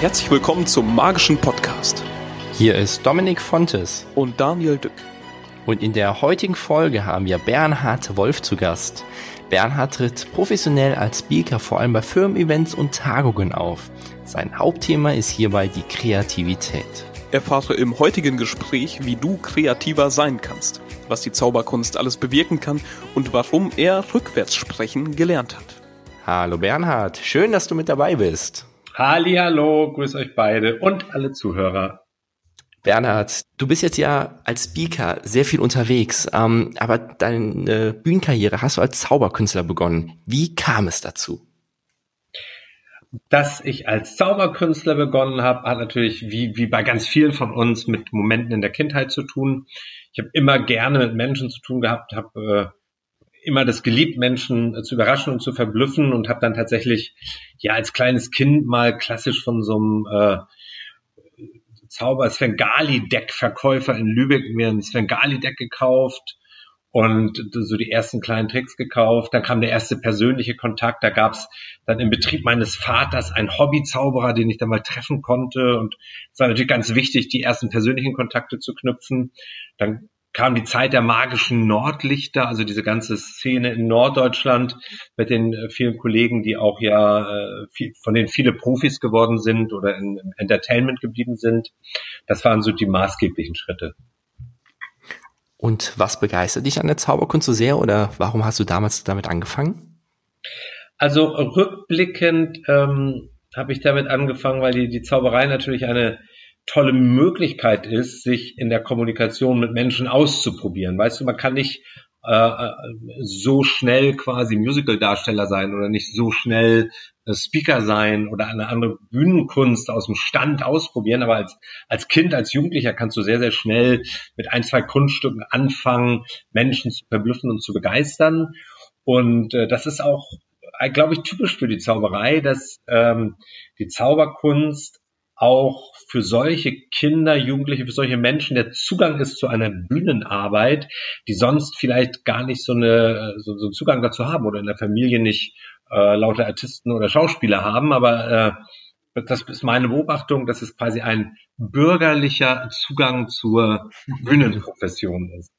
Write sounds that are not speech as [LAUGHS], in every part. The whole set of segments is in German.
Herzlich willkommen zum magischen Podcast. Hier ist Dominik Fontes und Daniel Dück. Und in der heutigen Folge haben wir Bernhard Wolf zu Gast. Bernhard tritt professionell als Speaker vor allem bei Firmen-Events und Tagungen auf. Sein Hauptthema ist hierbei die Kreativität. Erfahre im heutigen Gespräch, wie du kreativer sein kannst, was die Zauberkunst alles bewirken kann und warum er rückwärts sprechen gelernt hat. Hallo Bernhard, schön, dass du mit dabei bist. Hallo, grüß euch beide und alle Zuhörer. Bernhard, du bist jetzt ja als Speaker sehr viel unterwegs, ähm, aber deine Bühnenkarriere hast du als Zauberkünstler begonnen. Wie kam es dazu? Dass ich als Zauberkünstler begonnen habe, hat natürlich wie, wie bei ganz vielen von uns mit Momenten in der Kindheit zu tun. Ich habe immer gerne mit Menschen zu tun gehabt, habe äh, immer das geliebt, Menschen äh, zu überraschen und zu verblüffen und habe dann tatsächlich ja als kleines Kind mal klassisch von so einem äh, Zauber Svengali-Deck-Verkäufer in Lübeck mir ein Svengali-Deck gekauft und so die ersten kleinen Tricks gekauft. Dann kam der erste persönliche Kontakt. Da gab's dann im Betrieb meines Vaters einen Hobbyzauberer, den ich dann mal treffen konnte. Und es war natürlich ganz wichtig, die ersten persönlichen Kontakte zu knüpfen. Dann kam die Zeit der magischen Nordlichter, also diese ganze Szene in Norddeutschland mit den äh, vielen Kollegen, die auch ja äh, viel, von denen viele Profis geworden sind oder im Entertainment geblieben sind. Das waren so die maßgeblichen Schritte. Und was begeistert dich an der Zauberkunst so sehr oder warum hast du damals damit angefangen? Also rückblickend ähm, habe ich damit angefangen, weil die, die Zauberei natürlich eine tolle Möglichkeit ist, sich in der Kommunikation mit Menschen auszuprobieren. Weißt du, man kann nicht äh, äh so schnell quasi Musical-Darsteller sein oder nicht so schnell äh, Speaker sein oder eine andere Bühnenkunst aus dem Stand ausprobieren. Aber als, als Kind, als Jugendlicher kannst du sehr, sehr schnell mit ein, zwei Kunststücken anfangen, Menschen zu verblüffen und zu begeistern. Und äh, das ist auch, äh, glaube ich, typisch für die Zauberei, dass ähm, die Zauberkunst auch für solche Kinder, Jugendliche, für solche Menschen der Zugang ist zu einer Bühnenarbeit, die sonst vielleicht gar nicht so, eine, so, so einen Zugang dazu haben oder in der Familie nicht äh, lauter Artisten oder Schauspieler haben. Aber äh, das ist meine Beobachtung, dass es quasi ein bürgerlicher Zugang zur Bühnenprofession ist.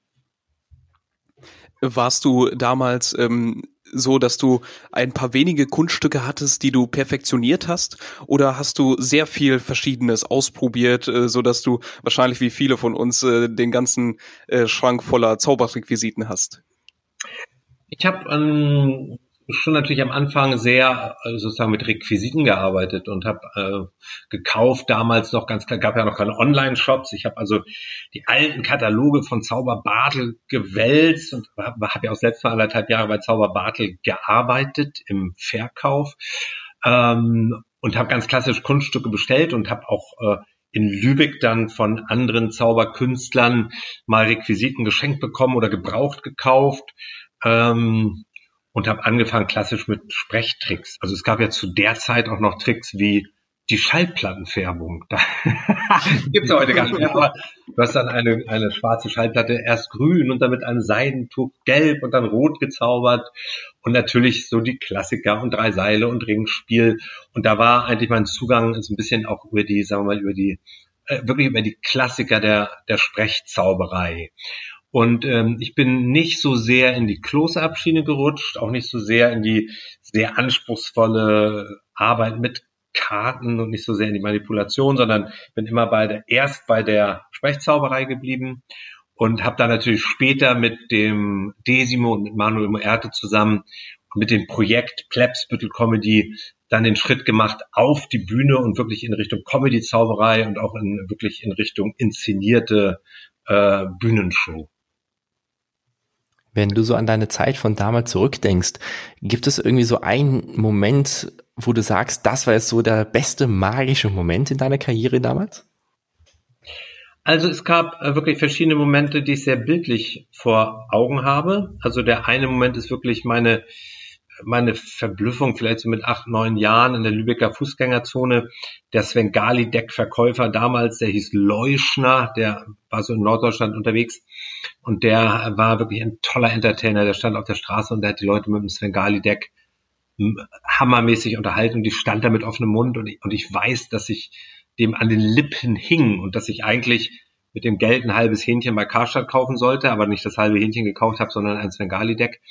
Warst du damals ähm, so, dass du ein paar wenige Kunststücke hattest, die du perfektioniert hast? Oder hast du sehr viel Verschiedenes ausprobiert, äh, so dass du wahrscheinlich wie viele von uns äh, den ganzen äh, Schrank voller Zaubertrickvisiten hast? Ich habe ähm, schon natürlich am Anfang sehr äh, sozusagen mit Requisiten gearbeitet und habe äh, gekauft damals noch ganz klar, gab ja noch keine Online-Shops. Ich habe also die alten Kataloge von Zauber Bartel gewälzt und habe hab ja auch selbst vor anderthalb Jahre bei Zauber Bartel gearbeitet im Verkauf ähm, und habe ganz klassisch Kunststücke bestellt und habe auch äh, in Lübeck dann von anderen Zauberkünstlern mal Requisiten geschenkt bekommen oder gebraucht gekauft. Ähm, und habe angefangen klassisch mit Sprechtricks. Also es gab ja zu der Zeit auch noch Tricks wie die Schallplattenfärbung. [LAUGHS] Da gibt's heute gar nicht mehr. Du hast dann eine, eine schwarze Schallplatte erst grün und dann mit einem Seidentuch gelb und dann rot gezaubert. Und natürlich so die Klassiker und drei Seile und Ringspiel. Und da war eigentlich mein Zugang so ein bisschen auch über die, sagen wir mal, über die, äh, wirklich über die Klassiker der, der Sprechzauberei. Und ähm, ich bin nicht so sehr in die Close-Up-Schiene gerutscht, auch nicht so sehr in die sehr anspruchsvolle Arbeit mit Karten und nicht so sehr in die Manipulation, sondern bin immer bei der, erst bei der Sprechzauberei geblieben und habe dann natürlich später mit dem Desimo und mit Manuel Moerte zusammen mit dem Projekt Plebsbüttel Comedy dann den Schritt gemacht auf die Bühne und wirklich in Richtung Comedy-Zauberei und auch in, wirklich in Richtung inszenierte äh, Bühnenshow. Wenn du so an deine Zeit von damals zurückdenkst, gibt es irgendwie so einen Moment, wo du sagst, das war jetzt so der beste magische Moment in deiner Karriere damals? Also es gab äh, wirklich verschiedene Momente, die ich sehr bildlich vor Augen habe. Also der eine Moment ist wirklich meine meine Verblüffung vielleicht so mit acht, neun Jahren in der Lübecker Fußgängerzone. Der Svengali-Deckverkäufer damals, der hieß Leuschner, der war so in Norddeutschland unterwegs und der war wirklich ein toller Entertainer. Der stand auf der Straße und der hat die Leute mit dem Svengali-Deck hammermäßig unterhalten und die stand da mit offenem Mund und ich, und ich weiß, dass ich dem an den Lippen hing und dass ich eigentlich mit dem Geld ein halbes Hähnchen bei Karstadt kaufen sollte, aber nicht das halbe Hähnchen gekauft habe, sondern ein Svengali-Deck.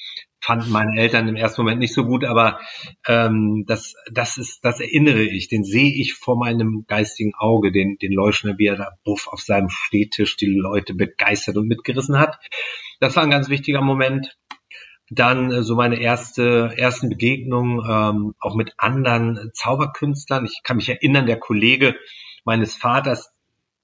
Fanden meine Eltern im ersten Moment nicht so gut, aber ähm, das, das ist, das erinnere ich, den sehe ich vor meinem geistigen Auge, den, den Leuschner, wie er da buff auf seinem Stehtisch die Leute begeistert und mitgerissen hat. Das war ein ganz wichtiger Moment. Dann äh, so meine erste ersten Begegnungen ähm, auch mit anderen Zauberkünstlern. Ich kann mich erinnern, der Kollege meines Vaters,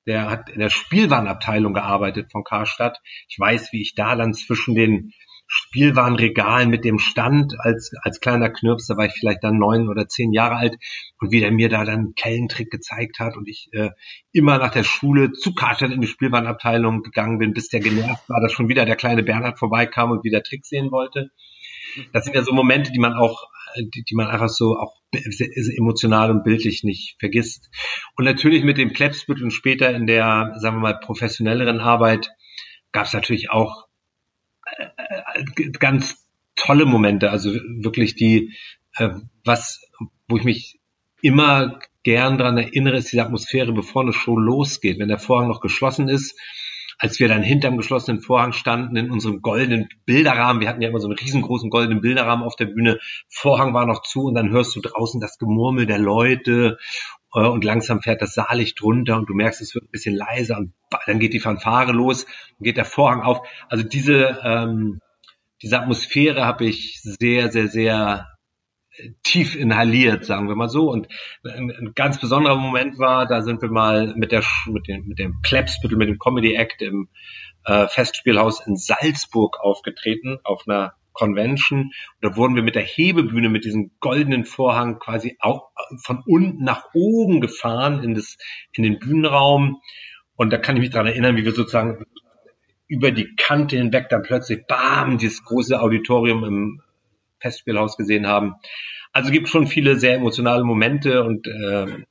der hat in der Spielwarenabteilung gearbeitet von Karstadt. Ich weiß, wie ich da dann zwischen den Spielwarenregalen mit dem Stand als, als kleiner Knirps, da war ich vielleicht dann neun oder zehn Jahre alt und wie der mir da dann einen Kellentrick gezeigt hat und ich äh, immer nach der Schule zu Karstadt in die Spielwarenabteilung gegangen bin, bis der genervt war, dass schon wieder der kleine Bernhard vorbeikam und wieder Trick sehen wollte. Das sind ja so Momente, die man auch, die, die man einfach so auch emotional und bildlich nicht vergisst. Und natürlich mit dem Klepsbüttel und später in der, sagen wir mal, professionelleren Arbeit gab es natürlich auch äh, äh, ganz tolle Momente, also wirklich die, äh, was, wo ich mich immer gern dran erinnere, ist diese Atmosphäre, bevor eine Show losgeht, wenn der Vorhang noch geschlossen ist als wir dann hinterm geschlossenen Vorhang standen in unserem goldenen Bilderrahmen, wir hatten ja immer so einen riesengroßen goldenen Bilderrahmen auf der Bühne, Vorhang war noch zu und dann hörst du draußen das Gemurmel der Leute äh, und langsam fährt das Saallicht runter und du merkst, es wird ein bisschen leiser und dann geht die Fanfare los und geht der Vorhang auf. Also diese, ähm, diese Atmosphäre habe ich sehr, sehr, sehr tief inhaliert, sagen wir mal so. Und ein, ein, ganz besonderer Moment war, da sind wir mal mit der mit dem mit dem Plebsbüttel, mit dem Comedy Act im äh, Festspielhaus in Salzburg aufgetreten auf einer Convention. Und da wurden wir mit der Hebebühne mit diesem goldenen Vorhang quasi auch von unten nach oben gefahren in das in den Bühnenraum. Und da kann ich mich dran erinnern, wie wir sozusagen über die Kante hinweg dann plötzlich, bam, dieses große Auditorium im Festspielhaus gesehen haben. Also gibt schon viele sehr emotionale Momente und äh,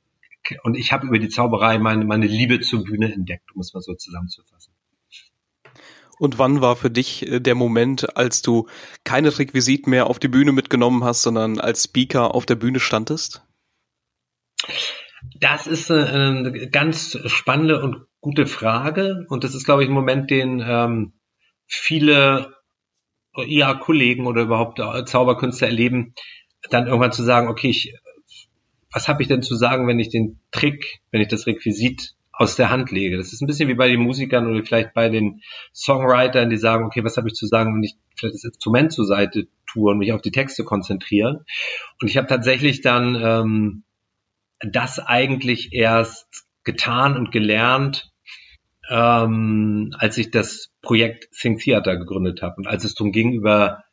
und ich habe über die Zauberei meine meine Liebe zur Bühne entdeckt, um es mal so zusammenzufassen. Und wann war für dich äh, der Moment, als du keine Requisiten mehr auf die Bühne mitgenommen hast, sondern als Speaker auf der Bühne standest? Das ist äh, eine ganz spannende und gute Frage. Und das ist, glaube ich, ein Moment, den ähm, viele ja, Kollegen oder überhaupt Zauberkünstler erleben, dann irgendwann zu sagen, okay, ich, was habe ich denn zu sagen, wenn ich den Trick, wenn ich das Requisit aus der Hand lege? Das ist ein bisschen wie bei den Musikern oder vielleicht bei den Songwritern, die sagen, okay, was habe ich zu sagen, wenn ich vielleicht das Instrument zur Seite tue und mich auf die Texte konzentriere? Und ich habe tatsächlich dann ähm, das eigentlich erst getan und gelernt, ähm, als ich das Projekt Think Theater gegründet habe und als es darum ging, über,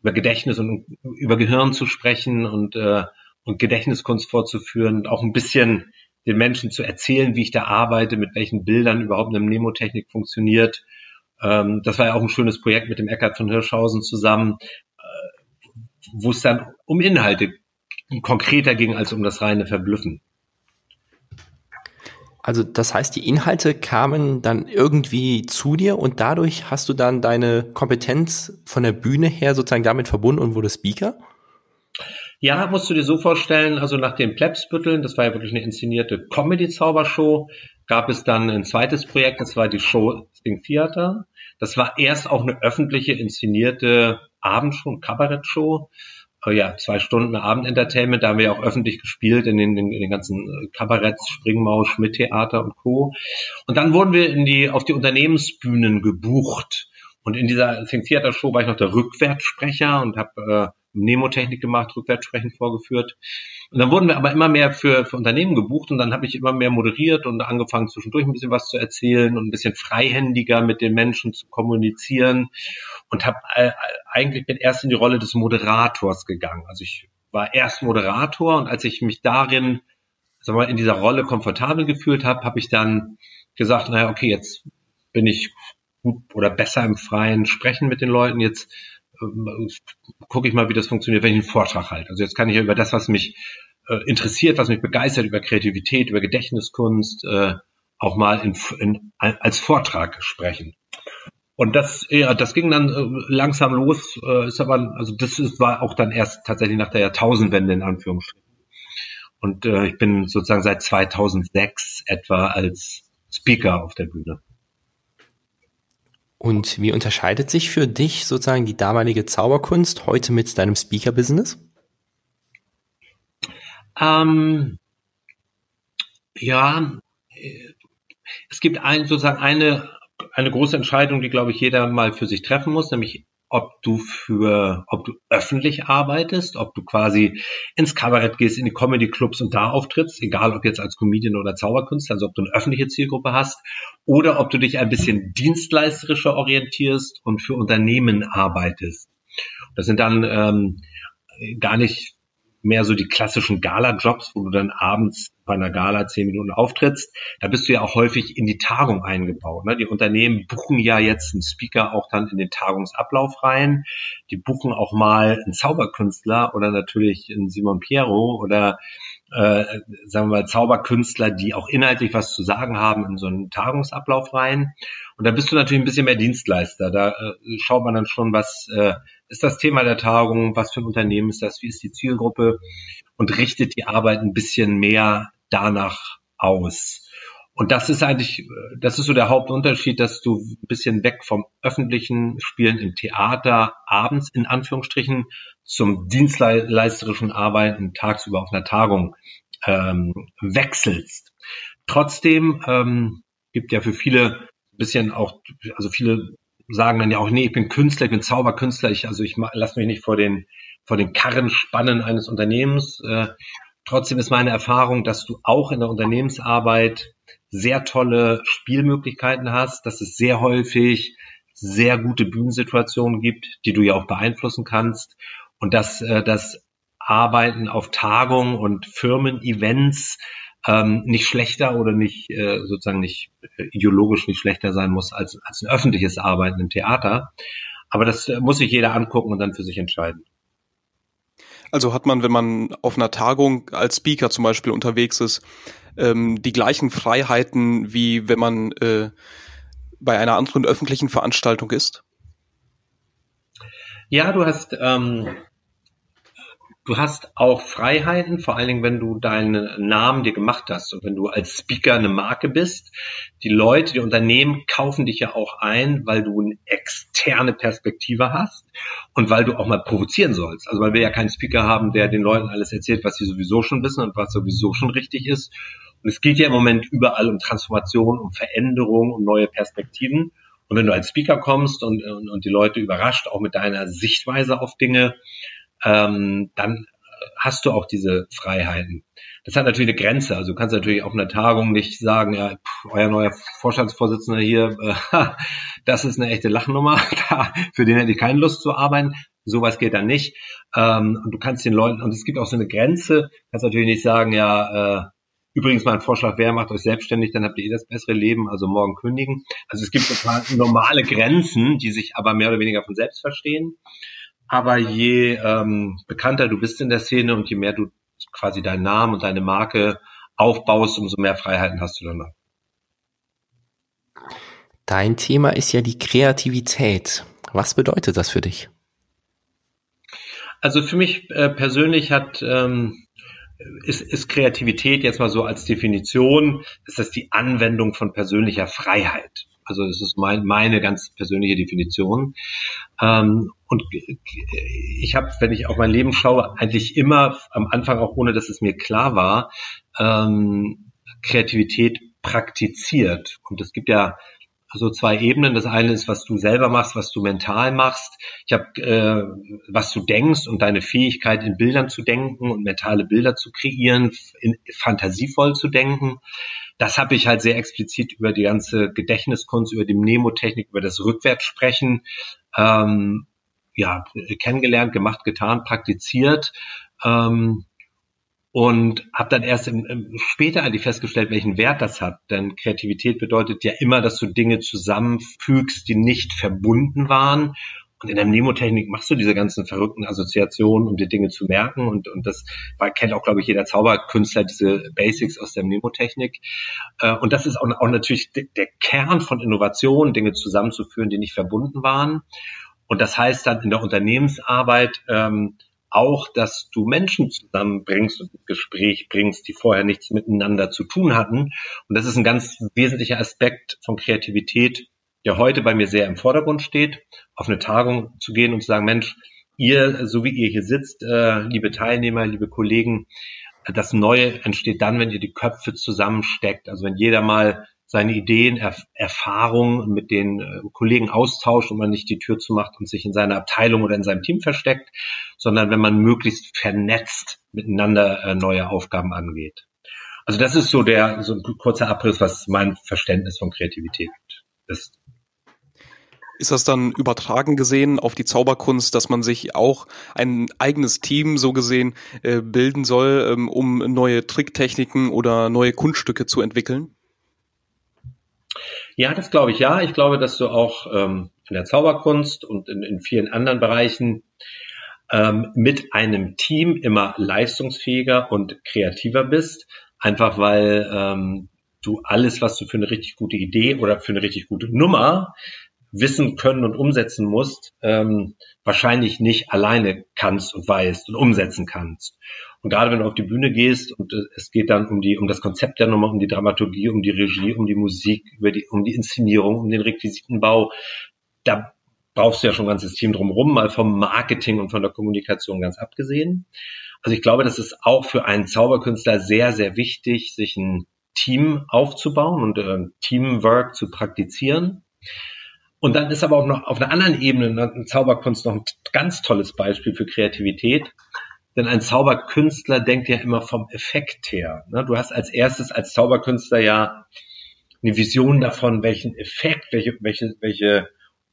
über Gedächtnis und über Gehirn zu sprechen und, äh, und Gedächtniskunst vorzuführen und auch ein bisschen den Menschen zu erzählen, wie ich da arbeite, mit welchen Bildern überhaupt eine Mnemotechnik funktioniert. Ähm, das war ja auch ein schönes Projekt mit dem Eckart von Hirschhausen zusammen, äh, wo es dann um Inhalte konkreter ging als um das reine Verblüffen. Also das heißt, die Inhalte kamen dann irgendwie zu dir und dadurch hast du dann deine Kompetenz von der Bühne her sozusagen damit verbunden und wurde Speaker? Ja, musst du dir so vorstellen, also nach den Plebsbütteln, das war ja wirklich eine inszenierte Comedy-Zaubershow, gab es dann ein zweites Projekt, das war die Show Sting Theater. Das war erst auch eine öffentliche inszenierte Abendshow, Kabarettshow äh, ja, zwei Stunden Abendentertainment, da haben wir ja auch öffentlich gespielt in den, in den ganzen äh, Kabaretts, Springmaus, Schmidt-Theater und Co. Und dann wurden wir in die, auf die Unternehmensbühnen gebucht. Und in dieser Think Theater Show war ich noch der Rückwärtssprecher und habe Nemotechnik gemacht, Rückwärtssprechen vorgeführt. Und dann wurden wir aber immer mehr für, für Unternehmen gebucht und dann habe ich immer mehr moderiert und angefangen zwischendurch ein bisschen was zu erzählen und ein bisschen freihändiger mit den Menschen zu kommunizieren und habe äh, eigentlich bin erst in die Rolle des Moderators gegangen. Also ich war erst Moderator und als ich mich darin, sagen wir mal, in dieser Rolle komfortabel gefühlt habe, habe ich dann gesagt, naja, okay, jetzt bin ich gut oder besser im freien Sprechen mit den Leuten. Jetzt gucke ich mal, wie das funktioniert, wenn ich einen Vortrag halte. Also jetzt kann ich über das, was mich äh, interessiert, was mich begeistert, über Kreativität, über Gedächtniskunst, äh, auch mal in, in, als Vortrag sprechen. Und das, ja, das ging dann äh, langsam los, äh, ist aber, also das ist, war auch dann erst tatsächlich nach der Jahrtausendwende in Anführungsstrichen. Und äh, ich bin sozusagen seit 2006 etwa als Speaker auf der Bühne. Und wie unterscheidet sich für dich sozusagen die damalige Zauberkunst heute mit deinem Speaker-Business? Ähm, ja, es gibt ein, sozusagen eine, eine große Entscheidung, die, glaube ich, jeder mal für sich treffen muss, nämlich ob du für, ob du öffentlich arbeitest, ob du quasi ins Kabarett gehst, in die Comedy-Clubs und da auftrittst, egal ob jetzt als Comedian oder Zauberkünstler, also ob du eine öffentliche Zielgruppe hast, oder ob du dich ein bisschen dienstleisterischer orientierst und für Unternehmen arbeitest. Das sind dann ähm, gar nicht mehr so die klassischen Gala-Jobs, wo du dann abends bei einer Gala zehn Minuten auftrittst. Da bist du ja auch häufig in die Tagung eingebaut. Ne? Die Unternehmen buchen ja jetzt einen Speaker auch dann in den Tagungsablauf rein. Die buchen auch mal einen Zauberkünstler oder natürlich einen Simon Piero oder äh, sagen wir mal, Zauberkünstler, die auch inhaltlich was zu sagen haben, in so einen Tagungsablauf rein. Und da bist du natürlich ein bisschen mehr Dienstleister. Da äh, schaut man dann schon, was äh, ist das Thema der Tagung, was für ein Unternehmen ist das, wie ist die Zielgruppe und richtet die Arbeit ein bisschen mehr danach aus. Und das ist eigentlich, das ist so der Hauptunterschied, dass du ein bisschen weg vom öffentlichen Spielen im Theater abends in Anführungsstrichen zum dienstleisterischen Arbeiten tagsüber auf einer Tagung ähm, wechselst. Trotzdem ähm, gibt ja für viele ein bisschen auch, also viele sagen dann ja auch, nee, ich bin Künstler, ich bin Zauberkünstler, ich, also ich lasse mich nicht vor den, vor den Karren spannen eines Unternehmens. Äh, trotzdem ist meine Erfahrung, dass du auch in der Unternehmensarbeit sehr tolle Spielmöglichkeiten hast, dass es sehr häufig sehr gute Bühnensituationen gibt, die du ja auch beeinflussen kannst und dass äh, das Arbeiten auf Tagungen und Firmen-Events ähm, nicht schlechter oder nicht äh, sozusagen nicht äh, ideologisch nicht schlechter sein muss als, als ein öffentliches Arbeiten im Theater. Aber das äh, muss sich jeder angucken und dann für sich entscheiden. Also hat man, wenn man auf einer Tagung als Speaker zum Beispiel unterwegs ist, ähm, die gleichen Freiheiten, wie wenn man äh, bei einer anderen öffentlichen Veranstaltung ist? Ja, du hast ähm, Du hast auch Freiheiten, vor allen Dingen, wenn du deinen Namen dir gemacht hast und wenn du als Speaker eine Marke bist. Die Leute, die Unternehmen kaufen dich ja auch ein, weil du eine externe Perspektive hast und weil du auch mal provozieren sollst. Also weil wir ja keinen Speaker haben, der den Leuten alles erzählt, was sie sowieso schon wissen und was sowieso schon richtig ist. Und es geht ja im Moment überall um Transformation, um Veränderung, um neue Perspektiven. Und wenn du als Speaker kommst und, und, und die Leute überrascht, auch mit deiner Sichtweise auf Dinge, ähm, dann hast du auch diese Freiheiten. Das hat natürlich eine Grenze. Also du kannst natürlich auf einer Tagung nicht sagen, ja, pff, euer neuer Vorstandsvorsitzender hier, äh, [LAUGHS] das ist eine echte Lachnummer, [LAUGHS] für den hätte ich keine Lust zu arbeiten. Sowas geht dann nicht. Ähm, und du kannst den Leuten, und es gibt auch so eine Grenze, kannst natürlich nicht sagen, ja, äh, übrigens mein Vorschlag wäre, macht euch selbstständig, dann habt ihr eh das bessere Leben, also morgen kündigen. Also es gibt total normale Grenzen, die sich aber mehr oder weniger von selbst verstehen. Aber je ähm, bekannter du bist in der Szene und je mehr du quasi deinen Namen und deine Marke aufbaust, umso mehr Freiheiten hast du danach. Dein Thema ist ja die Kreativität. Was bedeutet das für dich? Also für mich äh, persönlich hat ähm, ist, ist Kreativität jetzt mal so als Definition, ist das die Anwendung von persönlicher Freiheit. Also das ist mein, meine ganz persönliche Definition. Ähm, und ich habe, wenn ich auf mein Leben schaue, eigentlich immer am Anfang, auch ohne dass es mir klar war, ähm, Kreativität praktiziert. Und es gibt ja so zwei Ebenen. Das eine ist, was du selber machst, was du mental machst. Ich habe, äh, was du denkst und deine Fähigkeit, in Bildern zu denken und mentale Bilder zu kreieren, in, fantasievoll zu denken das habe ich halt sehr explizit über die ganze Gedächtniskunst, über die Mnemotechnik, über das Rückwärtssprechen ähm, ja, kennengelernt, gemacht, getan, praktiziert. Ähm, und habe dann erst im, im, später eigentlich festgestellt, welchen Wert das hat. Denn Kreativität bedeutet ja immer, dass du Dinge zusammenfügst, die nicht verbunden waren Und in der Mnemotechnik machst du diese ganzen verrückten Assoziationen, um dir Dinge zu merken. Und, und das kennt auch, glaube ich, jeder Zauberkünstler, diese Basics aus der Mnemotechnik. Äh, und das ist auch, auch natürlich der Kern von Innovation, Dinge zusammenzuführen, die nicht verbunden waren. Und das heißt dann in der Unternehmensarbeit ähm, auch, dass du Menschen zusammenbringst und ins Gespräch bringst, die vorher nichts miteinander zu tun hatten. Und das ist ein ganz wesentlicher Aspekt von Kreativität, der heute bei mir sehr im Vordergrund steht, auf eine Tagung zu gehen und zu sagen, Mensch, ihr, so wie ihr hier sitzt, äh, liebe Teilnehmer, liebe Kollegen, das Neue entsteht dann, wenn ihr die Köpfe zusammensteckt. Also wenn jeder mal seine Ideen, Erf Erfahrungen mit den äh, Kollegen austauscht und man nicht die Tür zumacht und sich in seiner Abteilung oder in seinem Team versteckt, sondern wenn man möglichst vernetzt miteinander äh, neue Aufgaben angeht. Also das ist so der so ein kurzer Abriss, was mein Verständnis von Kreativität ist. Ist das dann übertragen gesehen auf die Zauberkunst, dass man sich auch ein eigenes Team so gesehen äh, bilden soll, ähm, um neue Tricktechniken oder neue Kunststücke zu entwickeln? Ja, das glaube ich ja. Ich glaube, dass du auch ähm, in der Zauberkunst und in, in vielen anderen Bereichen ähm, mit einem Team immer leistungsfähiger und kreativer bist, einfach weil ähm, du alles, was du für eine richtig gute Idee oder für eine richtig gute Nummer wissen können und umsetzen musst, ähm, wahrscheinlich nicht alleine kannst und weißt und umsetzen kannst. Und gerade wenn du auf die Bühne gehst und äh, es geht dann um die, um das Konzept der Nummer, um die Dramaturgie, um die Regie, um die Musik, über die, um die Inszenierung, um den Requisitenbau, da brauchst du ja schon ein ganzes Team drumherum, mal vom Marketing und von der Kommunikation ganz abgesehen. Also ich glaube, das ist auch für einen Zauberkünstler sehr, sehr wichtig, sich ein Team aufzubauen und äh, Teamwork zu praktizieren. Und dann ist aber auch noch auf einer anderen Ebene ne, Zauberkunst noch ein ganz tolles Beispiel für Kreativität. Denn ein Zauberkünstler denkt ja immer vom Effekt her. Ne? Du hast als erstes als Zauberkünstler ja eine Vision davon, welchen Effekt, welche, welche, welche,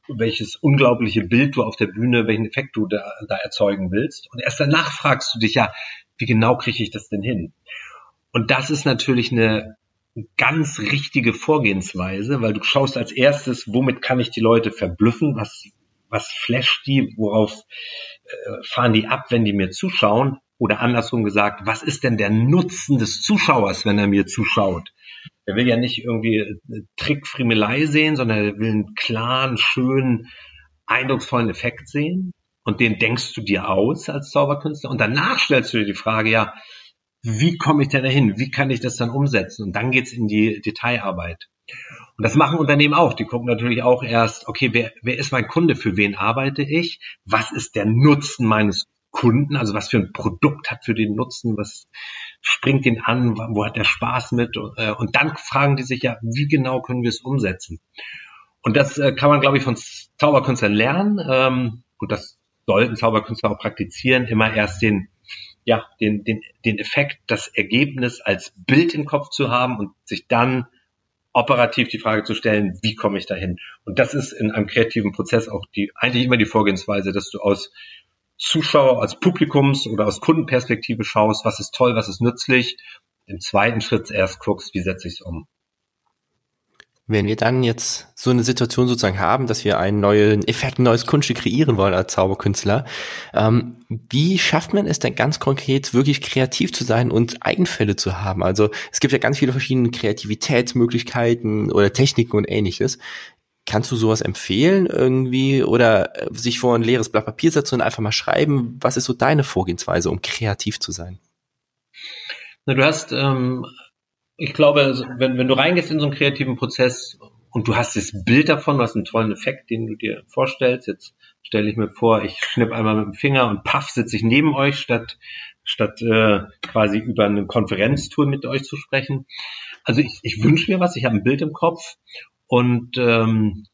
welches unglaubliche Bild du auf der Bühne, welchen Effekt du da, da erzeugen willst. Und erst danach fragst du dich ja, wie genau kriege ich das denn hin? Und das ist natürlich eine ganz richtige Vorgehensweise, weil du schaust als erstes, womit kann ich die Leute verblüffen, was, was flasht die, worauf äh, fahren die ab, wenn die mir zuschauen, oder andersrum gesagt, was ist denn der Nutzen des Zuschauers, wenn er mir zuschaut? Er will ja nicht irgendwie äh, Trickfriemelei sehen, sondern er will einen klaren, schönen, eindrucksvollen Effekt sehen. Und den denkst du dir aus als Zauberkünstler. Und danach stellst du dir die Frage, ja, wie komme ich denn dahin? Wie kann ich das dann umsetzen? Und dann geht's in die Detailarbeit. Und das machen Unternehmen auch. Die gucken natürlich auch erst, okay, wer, wer ist mein Kunde? Für wen arbeite ich? Was ist der Nutzen meines Kunden? Also was für ein Produkt hat für den Nutzen? Was springt den an? Wo hat der Spaß mit? Äh, und dann fragen die sich ja, wie genau können wir es umsetzen? Und das äh, kann man, glaube ich, von Zauberkünstlern lernen. Ähm, und das sollten Zauberkünstler auch praktizieren, immer erst den ja, den, den, den Effekt, das Ergebnis als Bild im Kopf zu haben und sich dann operativ die Frage zu stellen, wie komme ich dahin? Und das ist in einem kreativen Prozess auch die, eigentlich immer die Vorgehensweise, dass du aus Zuschauer, als Publikums- oder aus Kundenperspektive schaust, was ist toll, was ist nützlich. Im zweiten Schritt erst guckst, wie setze ich es um. Wenn wir dann jetzt so eine Situation sozusagen haben, dass wir einen neuen Effekt, ein neues Kunststück kreieren wollen als Zauberkünstler, ähm, wie schafft man es denn ganz konkret, wirklich kreativ zu sein und Eigenfälle zu haben? Also es gibt ja ganz viele verschiedene Kreativitätsmöglichkeiten oder Techniken und ähnliches. Kannst du sowas empfehlen irgendwie oder äh, sich vor ein leeres Blatt Papier setzen und einfach mal schreiben? Was ist so deine Vorgehensweise, um kreativ zu sein? Na, du hast ähm, ich glaube, wenn, wenn du reingehst in so einen kreativen Prozess und du hast das Bild davon, du hast einen tollen Effekt, den du dir vorstellst, jetzt stelle ich mir vor, ich schnipp einmal mit dem Finger und paff, sitze ich neben euch, statt, statt äh, quasi über ein Konferenztool mit euch zu sprechen. Also ich, ich wünsche mir was, ich habe ein Bild im Kopf und ähm,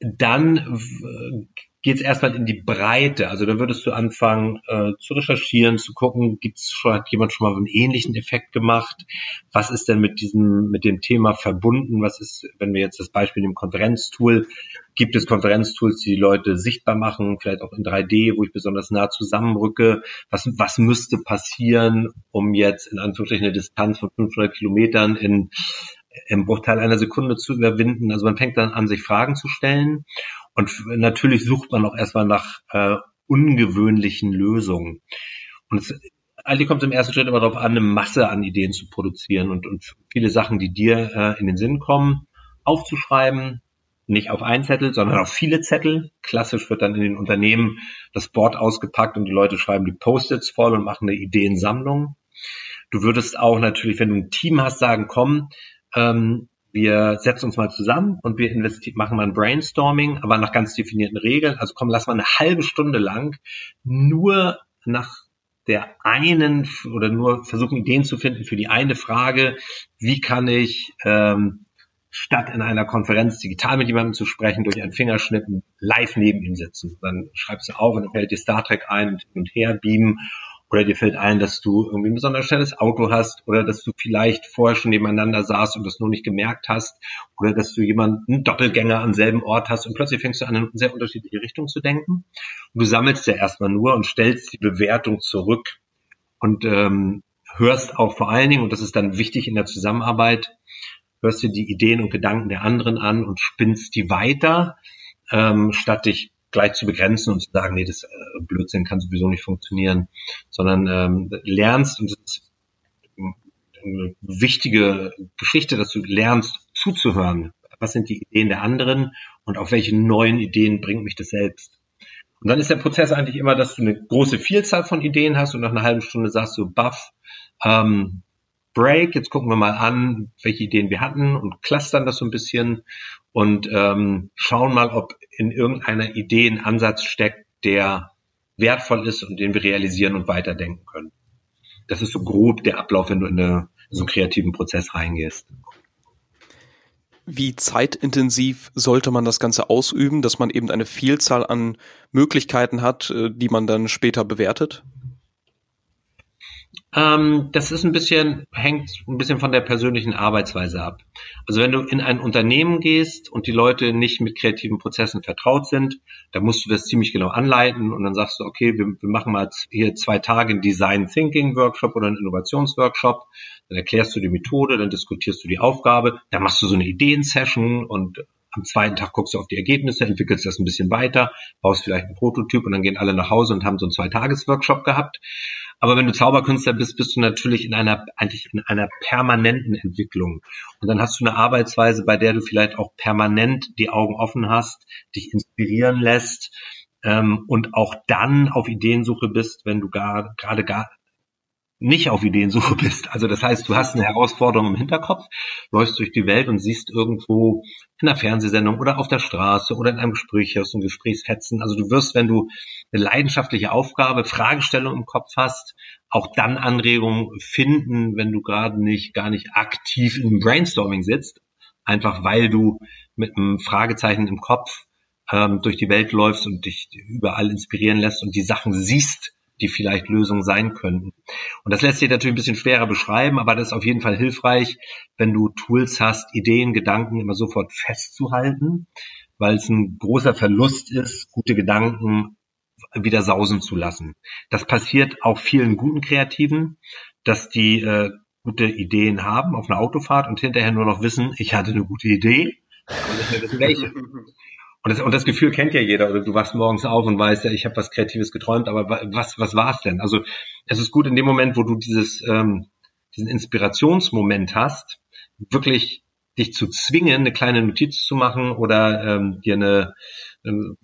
dann geht es erstmal in die Breite. Also da würdest du anfangen äh, zu recherchieren, zu gucken, gibt's schon, hat jemand schon mal einen ähnlichen Effekt gemacht? Was ist denn mit diesem, mit dem Thema verbunden? Was ist, wenn wir jetzt das Beispiel nehmen, Konferenztool, gibt es Konferenztools, die die Leute sichtbar machen, vielleicht auch in 3D, wo ich besonders nah zusammenrücke? Was, was müsste passieren, um jetzt in Anführungsstrichen eine Distanz von 500 Kilometern in im Bruchteil einer Sekunde zu überwinden. Also man fängt dann an, sich Fragen zu stellen und natürlich sucht man auch erstmal nach äh, ungewöhnlichen Lösungen. Und es, eigentlich kommt es im ersten Schritt immer darauf an, eine Masse an Ideen zu produzieren und, und viele Sachen, die dir äh, in den Sinn kommen, aufzuschreiben, nicht auf einen Zettel, sondern auf viele Zettel. Klassisch wird dann in den Unternehmen das Board ausgepackt und die Leute schreiben die Post-its voll und machen eine Ideensammlung. Du würdest auch natürlich, wenn du ein Team hast, sagen, komm, ähm, wir setzen uns mal zusammen und wir machen mal ein Brainstorming, aber nach ganz definierten Regeln. Also komm, lass mal eine halbe Stunde lang nur nach der einen oder nur versuchen Ideen zu finden für die eine Frage, wie kann ich ähm, statt in einer Konferenz digital mit jemandem zu sprechen, durch ein Fingerschnippen live neben ihm sitzen. Dann schreibst du auf und dann fällt dir Star Trek ein und und her beamen oder dir fällt ein, dass du irgendwie ein besonders schnelles Auto hast oder dass du vielleicht vorher schon nebeneinander saßt und das nur nicht gemerkt hast oder dass du jemanden Doppelgänger am selben Ort hast und plötzlich fängst du an, in sehr unterschiedliche Richtungen zu denken. Und du sammelst ja erstmal nur und stellst die Bewertung zurück und ähm, hörst auch vor allen Dingen, und das ist dann wichtig in der Zusammenarbeit, hörst dir die Ideen und Gedanken der anderen an und spinnst die weiter, ähm, statt dich gleich zu begrenzen und zu sagen, nee, das äh, Blödsinn kann sowieso nicht funktionieren, sondern ähm, lernst und das ist eine wichtige Geschichte, dass du lernst zuzuhören. Was sind die Ideen der anderen und auf welche neuen Ideen bringt mich das selbst? Und dann ist der Prozess eigentlich immer, dass du eine große Vielzahl von Ideen hast und nach einer halben Stunde sagst du, buff, ähm, Break, jetzt gucken wir mal an, welche Ideen wir hatten und clustern das so ein bisschen und ähm, schauen mal, ob in irgendeiner Idee ein Ansatz steckt, der wertvoll ist und den wir realisieren und weiterdenken können. Das ist so grob der Ablauf, wenn du in, eine, in so einen kreativen Prozess reingehst. Wie zeitintensiv sollte man das Ganze ausüben, dass man eben eine Vielzahl an Möglichkeiten hat, äh, die man dann später bewertet? Ähm, das ist ein bisschen, hängt ein bisschen von der persönlichen Arbeitsweise ab. Also wenn du in ein Unternehmen gehst und die Leute nicht mit kreativen Prozessen vertraut sind, dann musst du das ziemlich genau anleiten und dann sagst du, okay, wir, wir machen mal hier zwei Tage einen Design Thinking Workshop oder einen Innovationsworkshop. Dann erklärst du die Methode, dann diskutierst du die Aufgabe, dann machst du so eine Ideensession und am zweiten Tag guckst du auf die Ergebnisse, entwickelst das ein bisschen weiter, baust vielleicht einen Prototyp und dann gehen alle nach Hause und haben so einen Zwei-Tages-Workshop gehabt. Aber wenn du Zauberkünstler bist, bist du natürlich in einer, eigentlich in einer permanenten Entwicklung. Und dann hast du eine Arbeitsweise, bei der du vielleicht auch permanent die Augen offen hast, dich inspirieren lässt, ähm, und auch dann auf Ideensuche bist, wenn du gar, gerade gar nicht auf Ideensuche bist. Also das heißt, du hast eine Herausforderung im Hinterkopf, läufst durch die Welt und siehst irgendwo in einer Fernsehsendung oder auf der Straße oder in einem Gespräch aus einem Gesprächsfetzen. Also du wirst, wenn du eine leidenschaftliche Aufgabe, Fragestellung im Kopf hast, auch dann Anregungen finden, wenn du gerade nicht, gar nicht aktiv im Brainstorming sitzt, einfach weil du mit einem Fragezeichen im Kopf ähm, durch die Welt läufst und dich überall inspirieren lässt und die Sachen siehst, die vielleicht Lösungen sein könnten. Und das lässt sich natürlich ein bisschen schwerer beschreiben, aber das ist auf jeden Fall hilfreich, wenn du Tools hast, Ideen, Gedanken immer sofort festzuhalten, weil es ein großer Verlust ist, gute Gedanken wieder sausen zu lassen. Das passiert auch vielen guten Kreativen, dass die äh, gute Ideen haben auf einer Autofahrt und hinterher nur noch wissen, ich hatte eine gute Idee, aber nicht mehr wissen welche. [LAUGHS] Und das, und das Gefühl kennt ja jeder. Oder du wachst morgens auf und weißt ja, ich habe was Kreatives geträumt, aber was, was war es denn? Also es ist gut in dem Moment, wo du dieses, ähm, diesen Inspirationsmoment hast, wirklich dich zu zwingen, eine kleine Notiz zu machen oder ähm, dir eine ähm,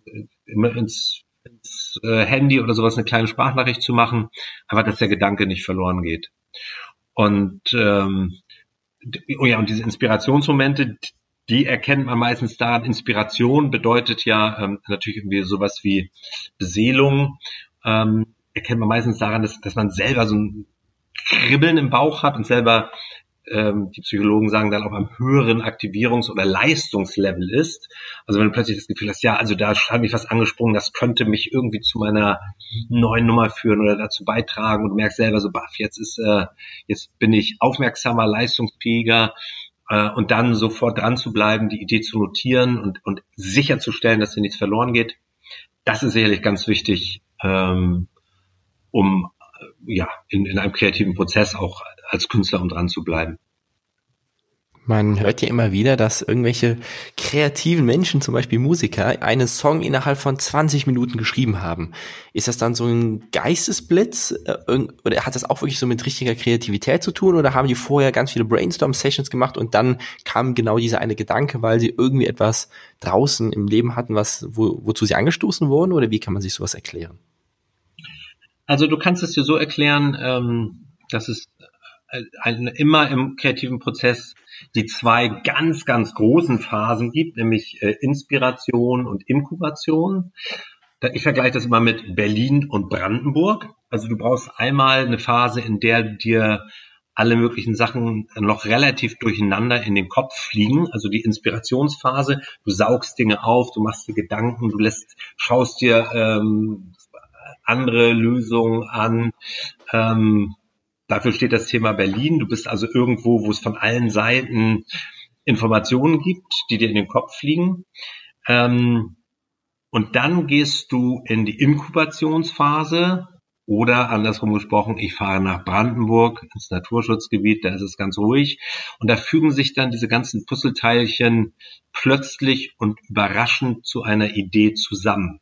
ins, ins äh, Handy oder sowas eine kleine Sprachnachricht zu machen, aber dass der Gedanke nicht verloren geht. Und ähm, oh ja, und diese Inspirationsmomente, die erkennt man meistens daran. Inspiration bedeutet ja ähm, natürlich irgendwie sowas wie Beseelung. Ähm, erkennt man meistens daran, dass, dass man selber so ein Kribbeln im Bauch hat und selber, ähm, die Psychologen sagen dann auch am höheren Aktivierungs- oder Leistungslevel ist. Also wenn du plötzlich das Gefühl hast, ja, also da hat mich was angesprungen, das könnte mich irgendwie zu meiner neuen Nummer führen oder dazu beitragen und du merkst selber so, baff, jetzt ist, äh, jetzt bin ich aufmerksamer, leistungsfähiger, äh, und dann sofort dran zu bleiben, die Idee zu notieren und, und sicherzustellen, dass hier nichts verloren geht, das ist sicherlich ganz wichtig, ähm, um äh, ja in, in einem kreativen Prozess auch als Künstler um dran zu bleiben. Man hört ja immer wieder, dass irgendwelche kreativen Menschen, zum Beispiel Musiker, einen Song innerhalb von 20 Minuten geschrieben haben. Ist das dann so ein Geistesblitz äh, oder hat das auch wirklich so mit richtiger Kreativität zu tun oder haben die vorher ganz viele Brainstorm-Sessions gemacht und dann kam genau dieser eine Gedanke, weil sie irgendwie etwas draußen im Leben hatten, was wo, wozu sie angestoßen wurden oder wie kann man sich sowas erklären? Also du kannst es dir so erklären, ähm, dass es äh, immer im kreativen Prozess die zwei ganz, ganz großen Phasen gibt, nämlich äh, Inspiration und Inkubation. Ich vergleiche das immer mit Berlin und Brandenburg. Also du brauchst einmal eine Phase, in der dir alle möglichen Sachen noch relativ durcheinander in den Kopf fliegen. Also die Inspirationsphase. Du saugst Dinge auf, du machst dir Gedanken, du lässt, schaust dir ähm, andere Lösungen an. Ähm, Dafür steht das Thema Berlin. Du bist also irgendwo, wo es von allen Seiten Informationen gibt, die dir in den Kopf fliegen. Ähm, und dann gehst du in die Inkubationsphase. Oder andersrum gesprochen, ich fahre nach Brandenburg ins Naturschutzgebiet, da ist es ganz ruhig. Und da fügen sich dann diese ganzen Puzzleteilchen plötzlich und überraschend zu einer Idee zusammen.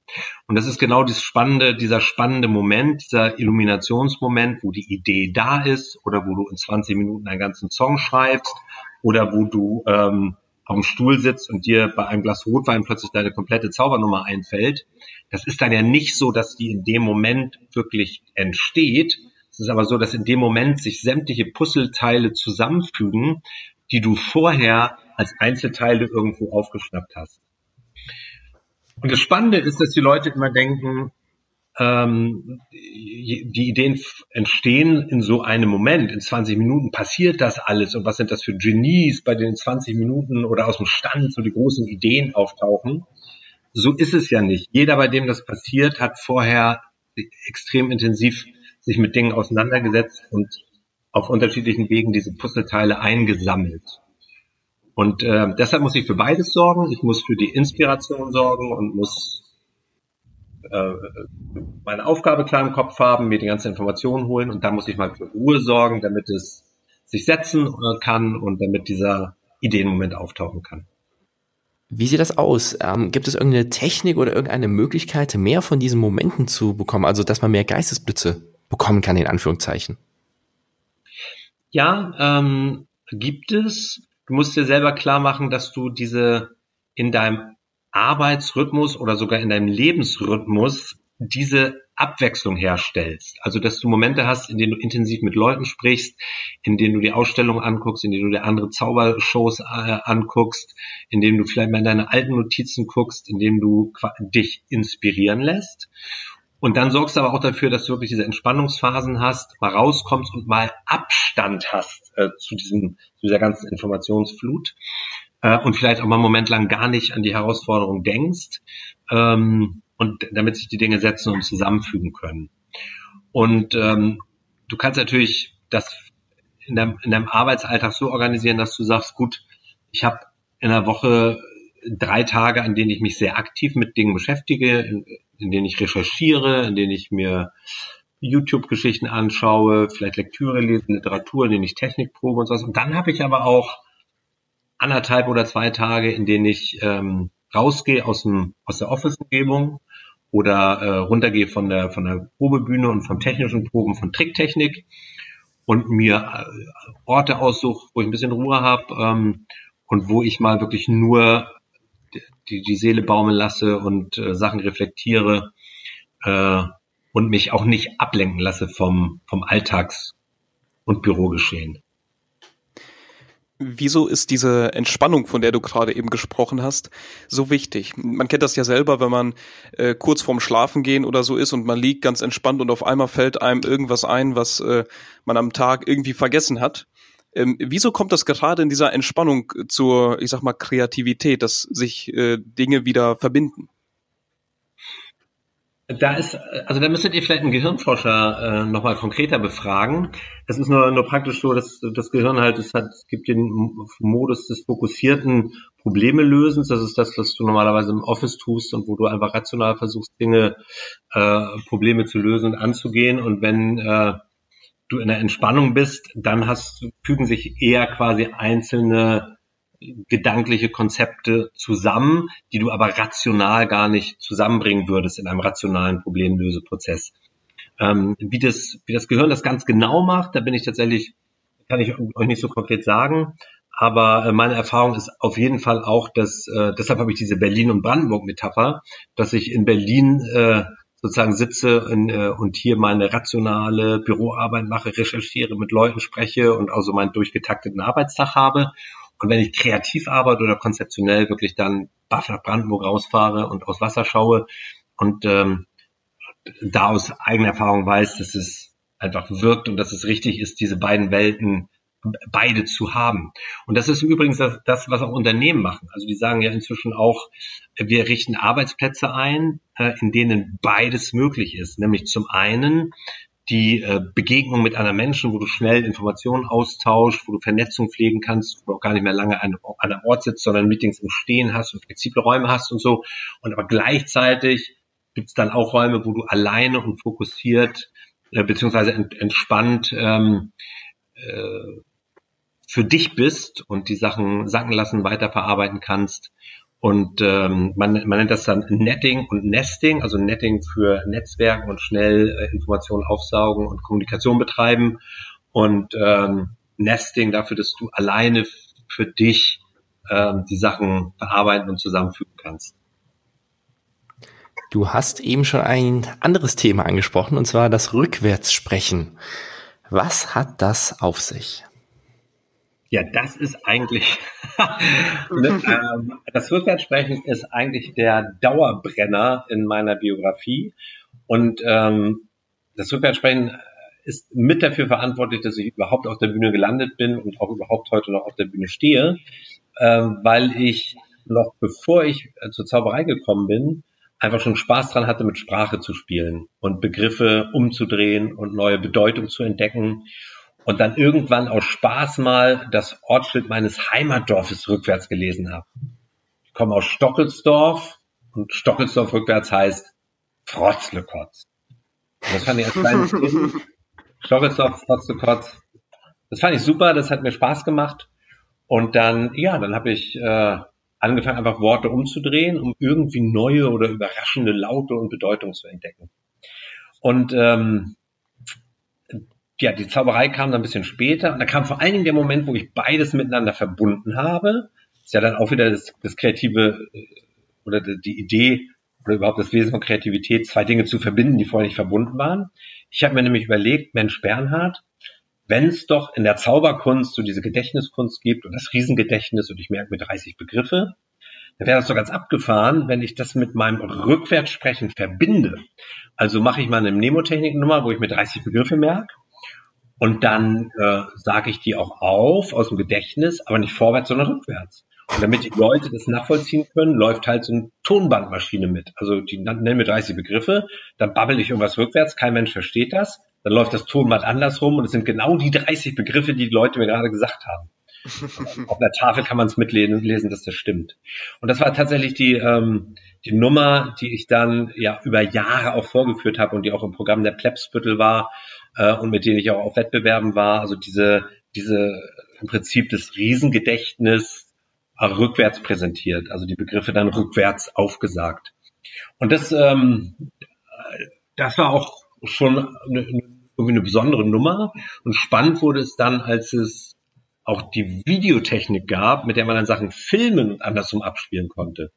Und das ist genau dieses spannende, dieser spannende Moment, dieser Illuminationsmoment, wo die Idee da ist oder wo du in 20 Minuten einen ganzen Song schreibst oder wo du ähm, auf dem Stuhl sitzt und dir bei einem Glas Rotwein plötzlich deine komplette Zaubernummer einfällt. Das ist dann ja nicht so, dass die in dem Moment wirklich entsteht. Es ist aber so, dass in dem Moment sich sämtliche Puzzleteile zusammenfügen, die du vorher als Einzelteile irgendwo aufgeschnappt hast. Und das Spannende ist, dass die Leute immer denken, ähm, die Ideen entstehen in so einem Moment. In 20 Minuten passiert das alles. Und was sind das für Genies, bei denen in 20 Minuten oder aus dem Stand so die großen Ideen auftauchen? So ist es ja nicht. Jeder, bei dem das passiert, hat vorher extrem intensiv sich mit Dingen auseinandergesetzt und auf unterschiedlichen Wegen diese Puzzleteile eingesammelt. Und äh, deshalb muss ich für beides sorgen. Ich muss für die Inspiration sorgen und muss äh, meine Aufgabe klar im Kopf haben, mir die ganze Information holen und dann muss ich mal für Ruhe sorgen, damit es sich setzen kann und damit dieser Ideenmoment auftauchen kann. Wie sieht das aus? Ähm, gibt es irgendeine Technik oder irgendeine Möglichkeit, mehr von diesen Momenten zu bekommen? Also, dass man mehr Geistesblitze bekommen kann, in Anführungszeichen? Ja, ähm, gibt es. Du musst dir selber klar machen, dass du diese in deinem Arbeitsrhythmus oder sogar in deinem Lebensrhythmus diese Abwechslung herstellst. Also, dass du Momente hast, in denen du intensiv mit Leuten sprichst, in denen du die Ausstellung anguckst, in denen du dir andere Zaubershows äh, anguckst, in denen du vielleicht mal in deine alten Notizen guckst, in denen du dich inspirieren lässt. Und dann sorgst du aber auch dafür, dass du wirklich diese Entspannungsphasen hast, mal rauskommst und mal Abstand hast äh, zu, diesem, zu dieser ganzen Informationsflut äh, und vielleicht auch mal einen Moment lang gar nicht an die Herausforderung denkst ähm, und damit sich die Dinge setzen und zusammenfügen können. Und ähm, du kannst natürlich das in deinem, in deinem Arbeitsalltag so organisieren, dass du sagst, gut, ich habe in der Woche drei Tage, an denen ich mich sehr aktiv mit Dingen beschäftige, in, in denen ich recherchiere, in denen ich mir YouTube-Geschichten anschaue, vielleicht Lektüre lese, Literatur, in denen ich Technik probe und sowas. Und dann habe ich aber auch anderthalb oder zwei Tage, in denen ich ähm, rausgehe aus, dem, aus der Office-Umgebung oder äh, runtergehe von der, von der Probebühne und vom technischen Proben von Tricktechnik und mir äh, Orte aussuche, wo ich ein bisschen Ruhe habe ähm, und wo ich mal wirklich nur die, die Seele baumeln lasse und äh, Sachen reflektiere äh, und mich auch nicht ablenken lasse vom, vom Alltags- und Bürogeschehen. Wieso ist diese Entspannung, von der du gerade eben gesprochen hast, so wichtig? Man kennt das ja selber, wenn man äh, kurz vorm Schlafen gehen oder so ist und man liegt ganz entspannt und auf einmal fällt einem irgendwas ein, was äh, man am Tag irgendwie vergessen hat. Ähm, wieso kommt das gerade in dieser Entspannung zur, ich sag mal, Kreativität, dass sich äh, Dinge wieder verbinden? Da ist, also da müsstet ihr vielleicht einen Gehirnforscher äh, nochmal konkreter befragen. Das ist nur, nur praktisch so, dass das Gehirn halt, es hat, es gibt den Modus des fokussierten Probleme lösens. Das ist das, was du normalerweise im Office tust und wo du einfach rational versuchst, Dinge, äh, Probleme zu lösen und anzugehen. Und wenn äh, du in der Entspannung bist, dann hast, fügen sich eher quasi einzelne gedankliche Konzepte zusammen, die du aber rational gar nicht zusammenbringen würdest in einem rationalen Problemlöseprozess. Ähm, wie, das, wie das Gehirn das ganz genau macht, da bin ich tatsächlich, kann ich euch nicht so konkret sagen. Aber äh, meine Erfahrung ist auf jeden Fall auch, dass, äh, deshalb habe ich diese Berlin- und Brandenburg-Metapher, dass ich in Berlin äh, sozusagen sitze in, äh, und hier meine rationale Büroarbeit mache, recherchiere, mit Leuten spreche und also meinen durchgetakteten Arbeitstag habe. Und wenn ich kreativ arbeite oder konzeptionell wirklich dann baff nach Brandenburg rausfahre und aus Wasser schaue und ähm, da aus eigener Erfahrung weiß, dass es einfach wirkt und dass es richtig ist, diese beiden Welten beide zu haben. Und das ist übrigens das, das, was auch Unternehmen machen. Also die sagen ja inzwischen auch, wir richten Arbeitsplätze ein, äh, in denen beides möglich ist. Nämlich zum einen die äh, Begegnung mit anderen Menschen, wo du schnell Informationen austauschst, wo du Vernetzung pflegen kannst, wo du auch gar nicht mehr lange an, an einem Ort sitzt, sondern Meetings im Stehen hast und flexible Räume hast und so. Und aber gleichzeitig gibt es dann auch Räume, wo du alleine und fokussiert äh, beziehungsweise ent, entspannt ähm, äh, für dich bist und die Sachen sacken lassen, weiterverarbeiten kannst. Und ähm, man, man nennt das dann Netting und Nesting, also Netting für Netzwerken und schnell äh, Informationen aufsaugen und Kommunikation betreiben und ähm, Nesting dafür, dass du alleine für dich ähm, die Sachen verarbeiten und zusammenfügen kannst. Du hast eben schon ein anderes Thema angesprochen, und zwar das Rückwärtssprechen. Was hat das auf sich? Ja, das ist eigentlich, [LAUGHS] ne, ähm, das Rückwärtssprechen ist eigentlich der Dauerbrenner in meiner Biografie. Und ähm, das Rückwärtssprechen ist mit dafür verantwortlich, dass ich überhaupt auf der Bühne gelandet bin und auch überhaupt heute noch auf der Bühne stehe, ähm, weil ich noch bevor ich äh, zur Zauberei gekommen bin, einfach schon Spaß dran hatte, mit Sprache zu spielen und Begriffe umzudrehen und neue Bedeutung zu entdecken und dann irgendwann aus Spaß mal das Ortsschild meines Heimatdorfes rückwärts gelesen habe. Ich komme aus Stockelsdorf und Stockelsdorf rückwärts heißt Frotzlekotz. das fand ich als kleines [LAUGHS] Kind. Stockelsdorf, Frotzlekotz. Das fand ich super, das hat mir Spaß gemacht. Und dann, ja, dann habe ich äh, angefangen, einfach Worte umzudrehen, um irgendwie neue oder überraschende Laute und Bedeutung zu entdecken. Und ähm, ja, die Zauberei kam dann ein bisschen später und da kam vor allen Dingen der Moment, wo ich beides miteinander verbunden habe. Ist ja dann auch wieder das, das kreative äh, oder die Idee oder überhaupt das Wesen von Kreativität, zwei Dinge zu verbinden, die vorher nicht verbunden waren. Ich habe mir nämlich überlegt, Mensch Bernhard, wenn es doch in der Zauberkunst so diese Gedächtniskunst gibt und das Riesengedächtnis und ich merke mir 30 Begriffe, dann wäre das doch ganz abgefahren, wenn ich das mit meinem Rückwärtssprechen verbinde. Also mache ich mal eine Mnemotechnik-Nummer, wo ich mir 30 Begriffe merke und dann äh, sage ich die auch auf aus dem Gedächtnis, aber nicht vorwärts, sondern rückwärts. Und damit die Leute das nachvollziehen können, läuft halt so eine Tonbandmaschine mit. Also die nennen mir 30 Begriffe, dann babbel ich irgendwas rückwärts, kein Mensch versteht das, dann läuft das Tonband andersrum und es sind genau die 30 Begriffe, die die Leute mir gerade gesagt haben. [LAUGHS] Auf der Tafel kann man es mitlesen, dass das stimmt. Und das war tatsächlich die, ähm, die Nummer, die ich dann ja über Jahre auch vorgeführt habe und die auch im Programm der Plebsbüttel war äh, und mit denen ich auch auf Wettbewerben war. Also diese, diese im Prinzip das Riesengedächtnis äh, rückwärts präsentiert, also die Begriffe dann rückwärts aufgesagt. Und das, ähm, das war auch schon eine, irgendwie eine besondere Nummer. Und spannend wurde es dann, als es auch die Videotechnik gab, mit der man dann Sachen filmen und andersrum abspielen konnte.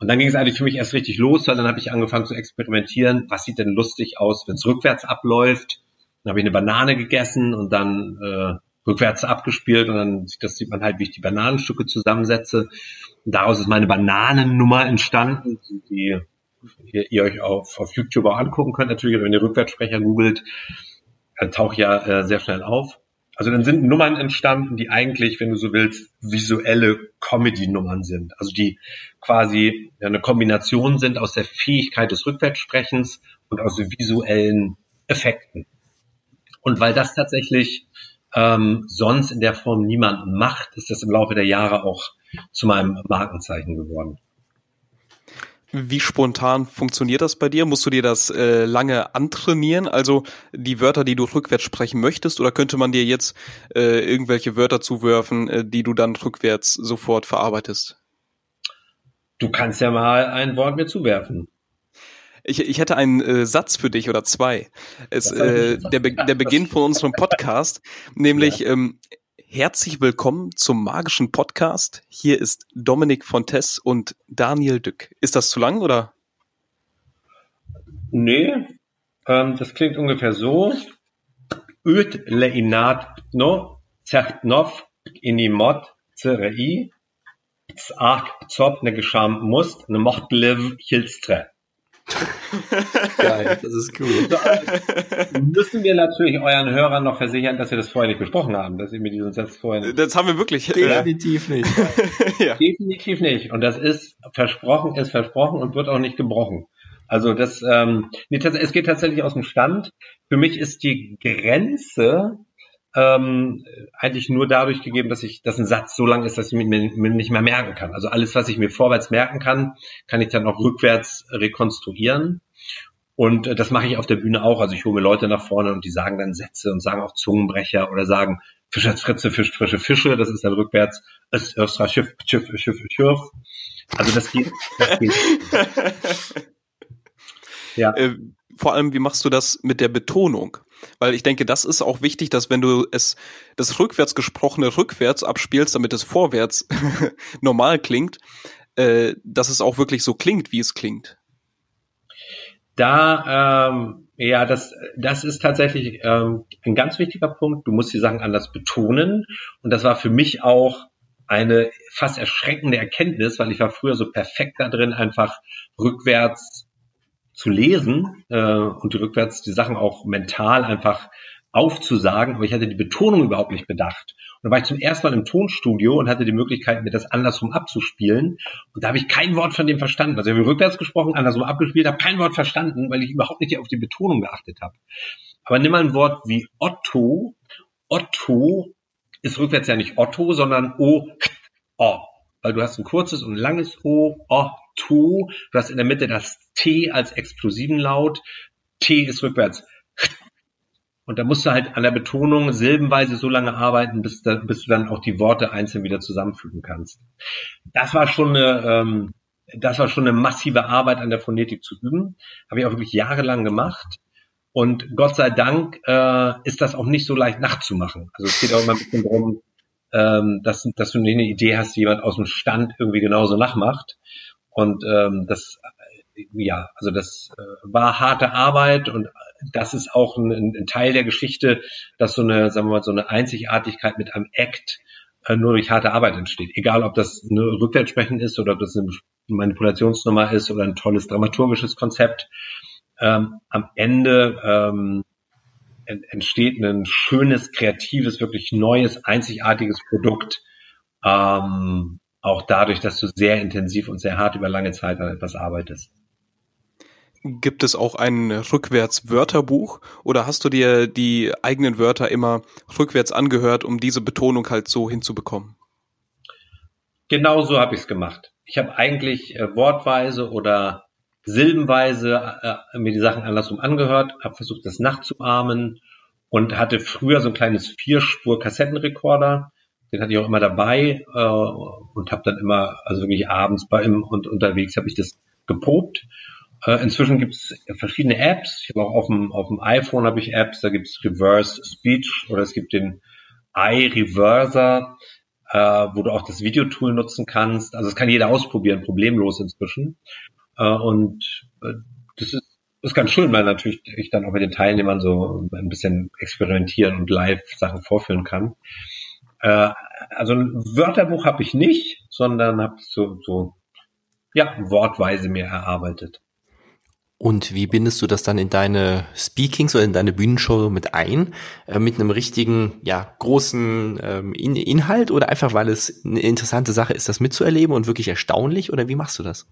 Und dann ging es eigentlich für mich erst richtig los, weil dann habe ich angefangen zu experimentieren, was sieht denn lustig aus, wenn es rückwärts abläuft. Dann habe ich eine Banane gegessen und dann äh, rückwärts abgespielt und dann sieht, das sieht man halt, wie ich die Bananenstücke zusammensetze. Und daraus ist meine Bananennummer entstanden, die ihr, ihr euch auf, auf YouTube auch angucken könnt. Natürlich, wenn ihr Rückwärtssprecher googelt, dann taucht ja äh, sehr schnell auf. Also dann sind Nummern entstanden, die eigentlich, wenn du so willst, visuelle Comedy-Nummern sind. Also die quasi eine Kombination sind aus der Fähigkeit des Rückwärtssprechens und aus visuellen Effekten. Und weil das tatsächlich ähm, sonst in der Form niemand macht, ist das im Laufe der Jahre auch zu meinem Markenzeichen geworden. Wie spontan funktioniert das bei dir? Musst du dir das äh, lange antrainieren? Also die Wörter, die du rückwärts sprechen möchtest, oder könnte man dir jetzt äh, irgendwelche Wörter zuwerfen, äh, die du dann rückwärts sofort verarbeitest? Du kannst ja mal ein Wort mir zuwerfen. Ich, ich hätte einen äh, Satz für dich oder zwei. Es, äh, der, Be der Beginn von unserem Podcast, nämlich ähm, herzlich willkommen zum magischen Podcast. Hier ist Dominik Fontes und Daniel Dück. Ist das zu lang oder? Nee, ähm, das klingt ungefähr so. Ut leinat no certnov inimot cerei ach zop ne gescham must ne mochtlev hilstre. [LAUGHS] Geil, das ist cool. So, müssen wir natürlich euren Hörern noch versichern, dass wir das vorher nicht besprochen haben, dass ihr mir diesen Satz vorher nicht. Das haben wir wirklich. Definitiv nicht. [LAUGHS] ja. Definitiv nicht. Und das ist versprochen, ist versprochen und wird auch nicht gebrochen. Also das, ähm, nee, es geht tatsächlich aus dem Stand. Für mich ist die Grenze ähm, eigentlich nur dadurch gegeben, dass ich, dass ein Satz so lang ist, dass ich mir, mir nicht mehr merken kann. Also alles, was ich mir vorwärts merken kann, kann ich dann auch rückwärts rekonstruieren. Und äh, das mache ich auf der Bühne auch. Also ich hole mir Leute nach vorne und die sagen dann Sätze und sagen auch Zungenbrecher oder sagen Fischer, Fritze, Fisch, frische Fische. Das ist dann rückwärts. Östra, Schiff, Schiff, Schiff, Schiff. Also das geht. Das geht. [LAUGHS] ja. Äh, vor allem, wie machst du das mit der Betonung? Weil ich denke, das ist auch wichtig, dass wenn du es das rückwärts gesprochene rückwärts abspielst, damit es vorwärts [LAUGHS] normal klingt, äh, dass es auch wirklich so klingt, wie es klingt. Da, ähm, ja, das, das ist tatsächlich ähm, ein ganz wichtiger Punkt. Du musst die Sachen anders betonen. Und das war für mich auch eine fast erschreckende Erkenntnis, weil ich war früher so perfekt da drin, einfach rückwärts zu lesen äh, und rückwärts die Sachen auch mental einfach aufzusagen, aber ich hatte die Betonung überhaupt nicht bedacht. Und dann war ich zum ersten Mal im Tonstudio und hatte die Möglichkeit, mir das andersrum abzuspielen. Und da habe ich kein Wort von dem verstanden. Also ich habe rückwärts gesprochen, andersrum abgespielt, habe kein Wort verstanden, weil ich überhaupt nicht auf die Betonung geachtet habe. Aber nimm mal ein Wort wie Otto. Otto ist rückwärts ja nicht Otto, sondern O, O. Weil du hast ein kurzes und langes O, O, Tu. Du hast in der Mitte das T als explosiven Laut. T ist rückwärts. Und da musst du halt an der Betonung silbenweise so lange arbeiten, bis, da, bis du dann auch die Worte einzeln wieder zusammenfügen kannst. Das war schon eine, ähm, das war schon eine massive Arbeit an der Phonetik zu üben. Habe ich auch wirklich jahrelang gemacht. Und Gott sei Dank äh, ist das auch nicht so leicht nachzumachen. Also es geht auch immer ein bisschen darum, ähm, dass, dass du eine Idee hast, die jemand aus dem Stand irgendwie genauso nachmacht. Und ähm, das, ja, also das äh, war harte Arbeit und das ist auch ein, ein Teil der Geschichte, dass so eine, sagen wir mal, so eine Einzigartigkeit mit einem Act äh, nur durch harte Arbeit entsteht. Egal, ob das eine Rückwärtssprechen ist oder ob das eine Manipulationsnummer ist oder ein tolles dramaturgisches Konzept. Ähm, am Ende ähm, entsteht ein schönes, kreatives, wirklich neues, einzigartiges Produkt, ähm, auch dadurch, dass du sehr intensiv und sehr hart über lange Zeit an etwas arbeitest. Gibt es auch ein Rückwärts-Wörterbuch oder hast du dir die eigenen Wörter immer rückwärts angehört, um diese Betonung halt so hinzubekommen? Genau so habe ich es gemacht. Ich habe eigentlich äh, wortweise oder silbenweise äh, mir die Sachen andersrum angehört, habe versucht, das nachzuahmen und hatte früher so ein kleines Vierspur-Kassettenrekorder den hatte ich auch immer dabei äh, und habe dann immer, also wirklich abends bei ihm und unterwegs habe ich das geprobt. Äh, inzwischen gibt es verschiedene Apps. Ich habe auch auf dem, auf dem iPhone habe ich Apps, da gibt es Reverse Speech oder es gibt den iReverser, äh, wo du auch das Videotool nutzen kannst. Also das kann jeder ausprobieren, problemlos inzwischen. Äh, und äh, das ist ist ganz schön, weil natürlich ich dann auch mit den Teilnehmern so ein bisschen experimentieren und live Sachen vorführen kann. Äh, also ein Wörterbuch habe ich nicht, sondern habe so, so ja, wortweise mir erarbeitet. Und wie bindest du das dann in deine Speakings oder in deine Bühnenshow mit ein? Äh, mit einem richtigen, ja, großen ähm, in Inhalt oder einfach, weil es eine interessante Sache ist, das mitzuerleben und wirklich erstaunlich? Oder wie machst du das?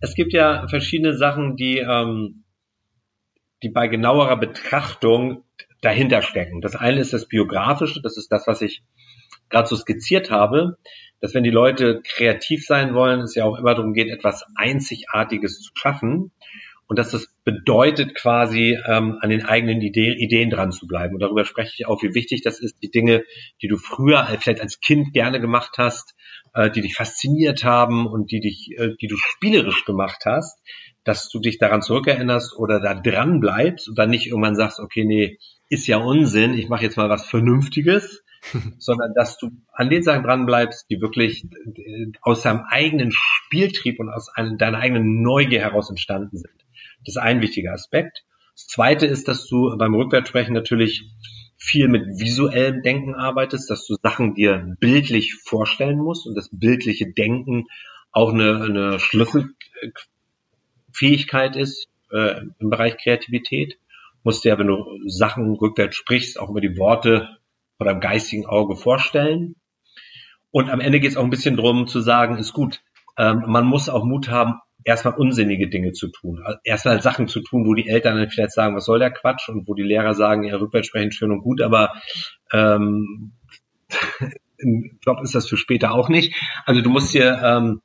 Es gibt ja verschiedene Sachen, die, ähm, die bei genauerer Betrachtung dahinter stecken. Das eine ist das Biografische, das ist das, was ich gerade so skizziert habe. dass wenn die Leute kreativ sein wollen, es ja auch immer darum geht, etwas Einzigartiges zu schaffen und dass das bedeutet quasi ähm, an den eigenen Ide Ideen dran zu bleiben. Und darüber spreche ich auch, wie wichtig das ist, die Dinge, die du früher vielleicht als Kind gerne gemacht hast, äh, die dich fasziniert haben und die dich, äh, die du spielerisch gemacht hast, dass du dich daran zurückerinnerst oder da dran bleibst und dann nicht irgendwann sagst, okay, nee, ist ja Unsinn, ich mache jetzt mal was Vernünftiges, [LAUGHS] sondern dass du an den Sachen dran bleibst, die wirklich aus deinem eigenen Spieltrieb und aus deiner eigenen Neugier heraus entstanden sind. Das ist ein wichtiger Aspekt. Das zweite ist, dass du beim Rückwärtssprechen natürlich viel mit visuellem Denken arbeitest, dass du Sachen dir bildlich vorstellen musst und das bildliche Denken auch eine, eine Schlüsselfähigkeit ist äh, im Bereich Kreativität. Musst dir, wenn du Sachen rückwärts sprichst, auch über die Worte oder im geistigen Auge vorstellen. Und am Ende geht es auch ein bisschen drum zu sagen, ist gut, ähm, man muss auch Mut haben, erstmal unsinnige Dinge zu tun. Erstmal Sachen zu tun, wo die Eltern dann vielleicht sagen, was soll der Quatsch? Und wo die Lehrer sagen, ja, rückwärts sprechen schön und gut, aber ähm, [LAUGHS] im Job ist das für später auch nicht. Also du musst dir, ähm,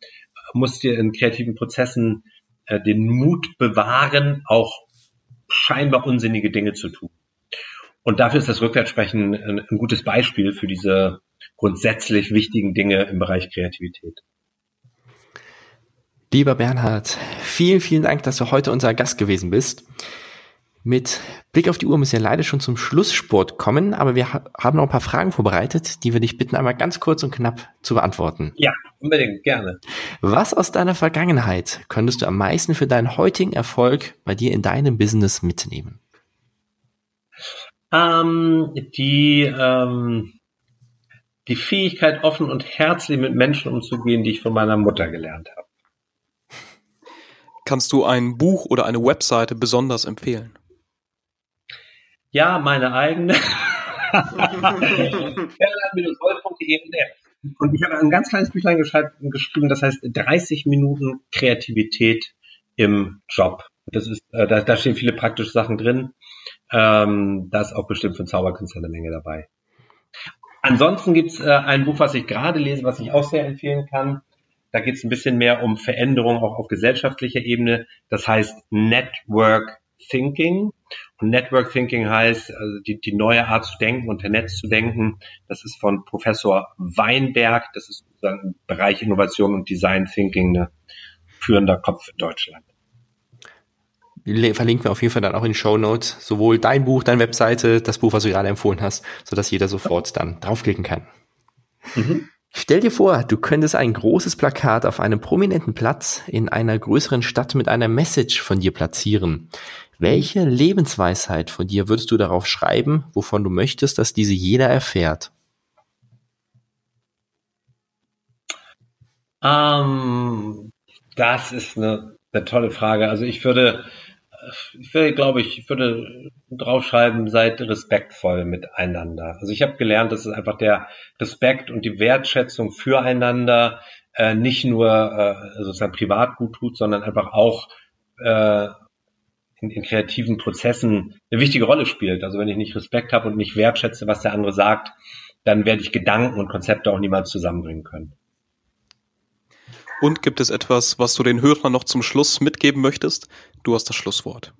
musst dir in kreativen Prozessen äh, den Mut bewahren, auch scheinbar unsinnige Dinge zu tun. Und dafür ist das Rückwärtssprechen ein, ein gutes Beispiel für diese grundsätzlich wichtigen Dinge im Bereich Kreativität. Lieber Bernhard, vielen, vielen Dank, dass du heute unser Gast gewesen bist. Mit Blick auf die Uhr müssen wir leider schon zum Schlusssport kommen, aber wir haben noch ein paar Fragen vorbereitet, die wir dich bitten, einmal ganz kurz und knapp zu beantworten. Ja, unbedingt, gerne. Was aus deiner Vergangenheit könntest du am meisten für deinen heutigen Erfolg bei dir in deinem Business mitnehmen? Ähm, die, ähm, die Fähigkeit, offen und herzlich mit Menschen umzugehen, die ich von meiner Mutter gelernt habe. Kannst du ein Buch oder eine Webseite besonders empfehlen? Ja, meine eigene. [LAUGHS] Und ich habe ein ganz kleines Büchlein geschrieben, das heißt 30 Minuten Kreativität im Job. Das ist, äh, da, da stehen viele praktische Sachen drin. Ähm, da ist auch bestimmt für Zauberkünstler eine Menge dabei. Ansonsten gibt's äh, ein Buch, was ich gerade lese, was ich auch sehr empfehlen kann. Da geht es ein bisschen mehr um Veränderung auch auf gesellschaftlicher Ebene. Das heißt Network Thinking. Und Network Thinking heißt, also die, die neue Art zu denken und Netz zu denken. Das ist von Professor Weinberg. Das ist sozusagen im Bereich Innovation und Design Thinking ein führender Kopf in Deutschland. Verlinken wir auf jeden Fall dann auch in den Show Notes sowohl dein Buch, deine Webseite, das Buch, was du gerade empfohlen hast, sodass jeder sofort dann draufklicken kann. Mhm. Stell dir vor, du könntest ein großes Plakat auf einem prominenten Platz in einer größeren Stadt mit einer Message von dir platzieren. Welche Lebensweisheit von dir würdest du darauf schreiben, wovon du möchtest, dass diese jeder erfährt? Ähm, das ist eine, eine tolle Frage. Also ich würde ich würde, glaube ich, ich würde draufschreiben, seid respektvoll miteinander. Also ich habe gelernt, dass es einfach der Respekt und die Wertschätzung füreinander äh, nicht nur äh, sozusagen privat gut tut, sondern einfach auch äh, in, in kreativen Prozessen eine wichtige Rolle spielt. Also wenn ich nicht Respekt habe und nicht wertschätze, was der andere sagt, dann werde ich Gedanken und Konzepte auch niemals zusammenbringen können. Und gibt es etwas, was du den Hörern noch zum Schluss mitgeben möchtest? Du hast das Schlusswort.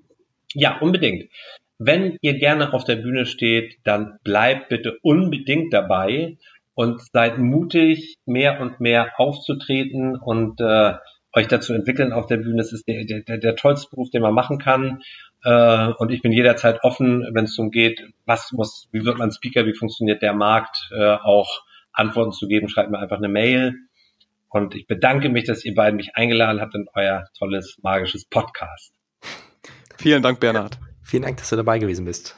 Ja, unbedingt. Wenn ihr gerne auf der Bühne steht, dann bleibt bitte unbedingt dabei und seid mutig, mehr und mehr aufzutreten und äh, euch dazu entwickeln auf der Bühne. Das ist der, der, der tollste Beruf, den man machen kann. Äh, und ich bin jederzeit offen, wenn es darum geht, was muss, wie wird man Speaker, wie funktioniert der Markt, äh, auch Antworten zu geben. Schreibt mir einfach eine Mail. Und ich bedanke mich, dass ihr beiden mich eingeladen habt in euer tolles, magisches Podcast. Vielen Dank, Bernhard. Vielen Dank, dass du dabei gewesen bist.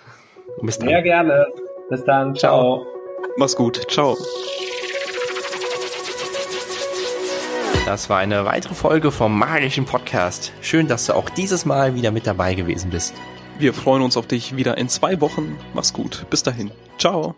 bis dann. Sehr gerne. Bis dann. Ciao. Ciao. Mach's gut. Ciao. Das war eine weitere Folge vom magischen Podcast. Schön, dass du auch dieses Mal wieder mit dabei gewesen bist. Wir freuen uns auf dich wieder in zwei Wochen. Mach's gut. Bis dahin. Ciao.